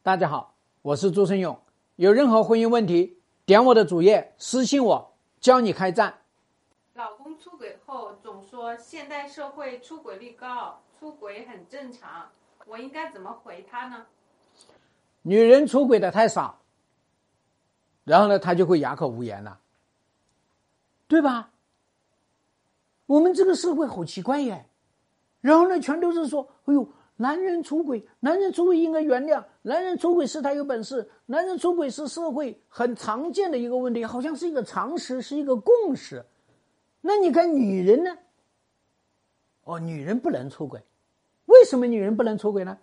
大家好，我是朱生勇。有任何婚姻问题，点我的主页私信我，教你开战。老公出轨后总说现代社会出轨率高，出轨很正常，我应该怎么回他呢？女人出轨的太少，然后呢，他就会哑口无言了，对吧？我们这个社会好奇怪耶，然后呢，全都是说，哎呦。男人出轨，男人出轨应该原谅。男人出轨是他有本事，男人出轨是社会很常见的一个问题，好像是一个常识，是一个共识。那你看女人呢？哦，女人不能出轨，为什么女人不能出轨呢？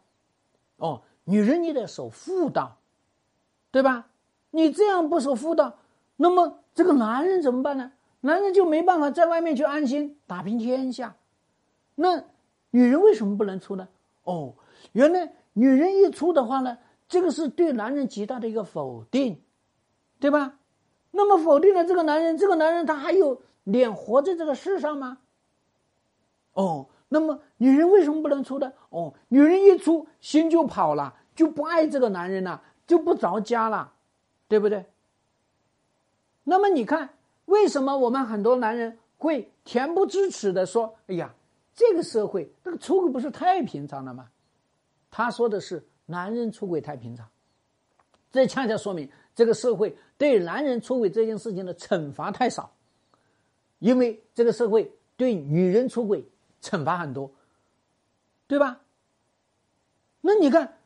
哦，女人你得守妇道，对吧？你这样不守妇道，那么这个男人怎么办呢？男人就没办法在外面去安心打拼天下。那女人为什么不能出呢？哦，原来女人一出的话呢，这个是对男人极大的一个否定，对吧？那么否定了这个男人，这个男人他还有脸活在这个世上吗？哦，那么女人为什么不能出呢？哦，女人一出心就跑了，就不爱这个男人了，就不着家了，对不对？那么你看，为什么我们很多男人会恬不知耻的说：“哎呀。”这个社会，这个出轨不是太平常了吗？他说的是男人出轨太平常，这恰恰说明这个社会对男人出轨这件事情的惩罚太少，因为这个社会对女人出轨惩罚很多，对吧？那你看，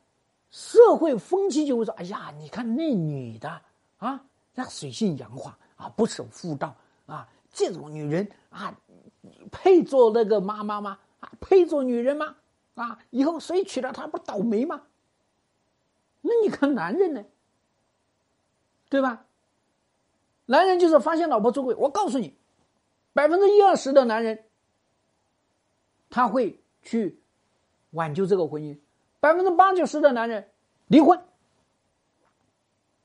社会风气就会说：“哎呀，你看那女的啊，那水性杨花啊，不守妇道啊，这种女人啊。”配做那个妈妈吗？啊，配做女人吗？啊，以后谁娶了她不倒霉吗？那你看男人呢？对吧？男人就是发现老婆出轨，我告诉你，百分之一二十的男人他会去挽救这个婚姻，百分之八九十的男人离婚，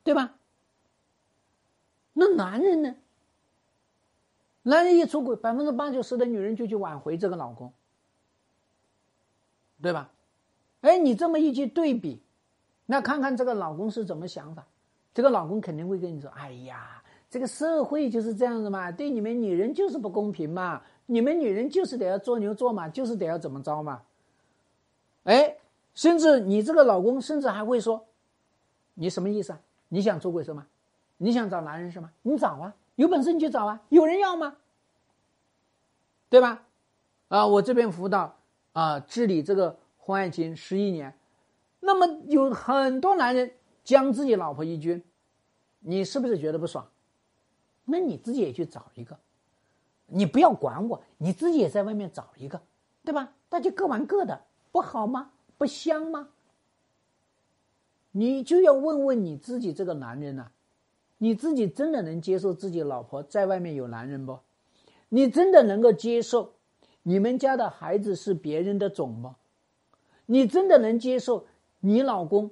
对吧？那男人呢？男人一出轨，百分之八九十的女人就去挽回这个老公，对吧？哎，你这么一去对比，那看看这个老公是怎么想法？这个老公肯定会跟你说：“哎呀，这个社会就是这样子嘛，对你们女人就是不公平嘛，你们女人就是得要做牛做马，就是得要怎么着嘛。”哎，甚至你这个老公甚至还会说：“你什么意思啊？你想出轨是吗？你想找男人是吗？你找啊！”有本事你去找啊！有人要吗？对吧？啊，我这边辅导啊，治理这个婚外情十一年，那么有很多男人将自己老婆一军，你是不是觉得不爽？那你自己也去找一个，你不要管我，你自己也在外面找一个，对吧？大家各玩各的，不好吗？不香吗？你就要问问你自己这个男人呢。你自己真的能接受自己老婆在外面有男人不？你真的能够接受你们家的孩子是别人的种吗？你真的能接受你老公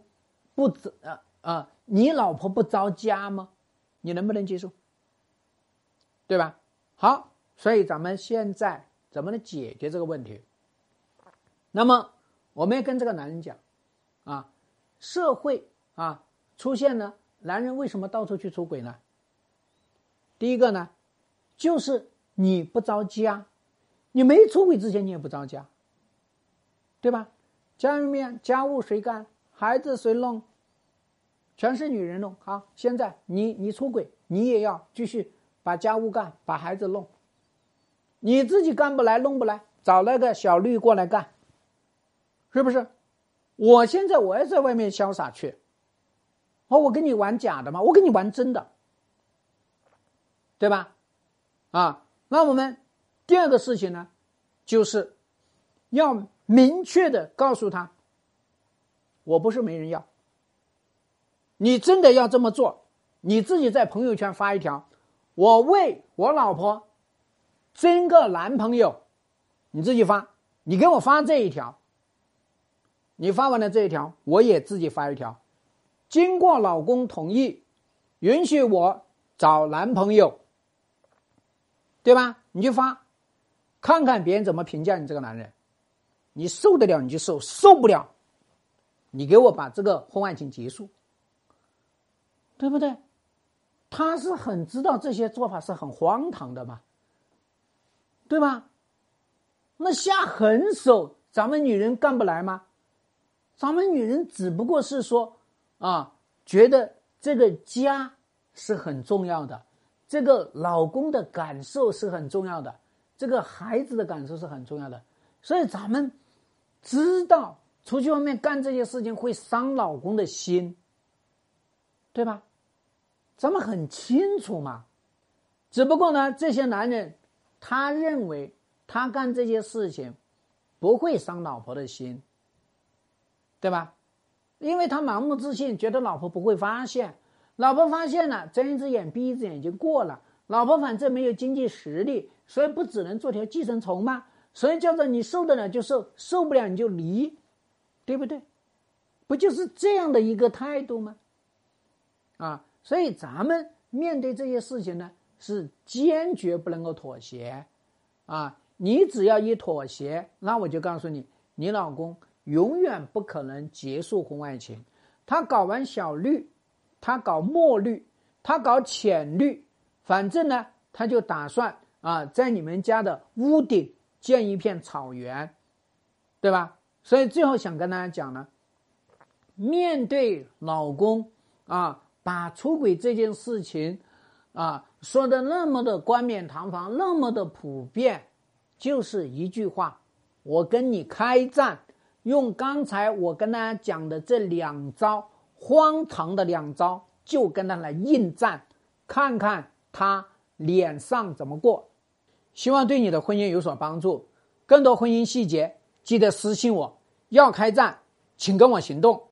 不啊啊，你老婆不着家吗？你能不能接受？对吧？好，所以咱们现在怎么能解决这个问题？那么我们要跟这个男人讲啊，社会啊出现了。男人为什么到处去出轨呢？第一个呢，就是你不着家，你没出轨之前你也不着家，对吧？家里面家务谁干？孩子谁弄？全是女人弄。好，现在你你出轨，你也要继续把家务干，把孩子弄。你自己干不来，弄不来，找那个小绿过来干，是不是？我现在我也在外面潇洒去。哦，我跟你玩假的吗？我跟你玩真的，对吧？啊，那我们第二个事情呢，就是要明确的告诉他，我不是没人要。你真的要这么做，你自己在朋友圈发一条，我为我老婆争个男朋友，你自己发，你给我发这一条，你发完了这一条，我也自己发一条。经过老公同意，允许我找男朋友，对吧？你就发，看看别人怎么评价你这个男人。你受得了你就受，受不了，你给我把这个婚外情结束，对不对？他是很知道这些做法是很荒唐的嘛，对吧？那下狠手，咱们女人干不来吗？咱们女人只不过是说啊，觉得这个家是很重要的，这个老公的感受是很重要的，这个孩子的感受是很重要的，所以咱们知道出去外面干这些事情会伤老公的心，对吧？咱们很清楚嘛，只不过呢，这些男人他认为他干这些事情不会伤老婆的心，对吧？因为他盲目自信，觉得老婆不会发现，老婆发现了，睁一只眼闭一只眼就过了。老婆反正没有经济实力，所以不只能做条寄生虫吗？所以叫做你受得了就受，受不了你就离，对不对？不就是这样的一个态度吗？啊！所以咱们面对这些事情呢，是坚决不能够妥协，啊！你只要一妥协，那我就告诉你，你老公永远不可能结束婚外情。他搞完小绿，他搞墨绿，他搞浅绿，反正呢，他就打算啊，在你们家的屋顶建一片草原，对吧？所以最后想跟大家讲呢，面对老公啊。把出轨这件事情，啊，说的那么的冠冕堂皇，那么的普遍，就是一句话：我跟你开战，用刚才我跟大家讲的这两招荒唐的两招，就跟他来应战，看看他脸上怎么过。希望对你的婚姻有所帮助。更多婚姻细节，记得私信我。要开战，请跟我行动。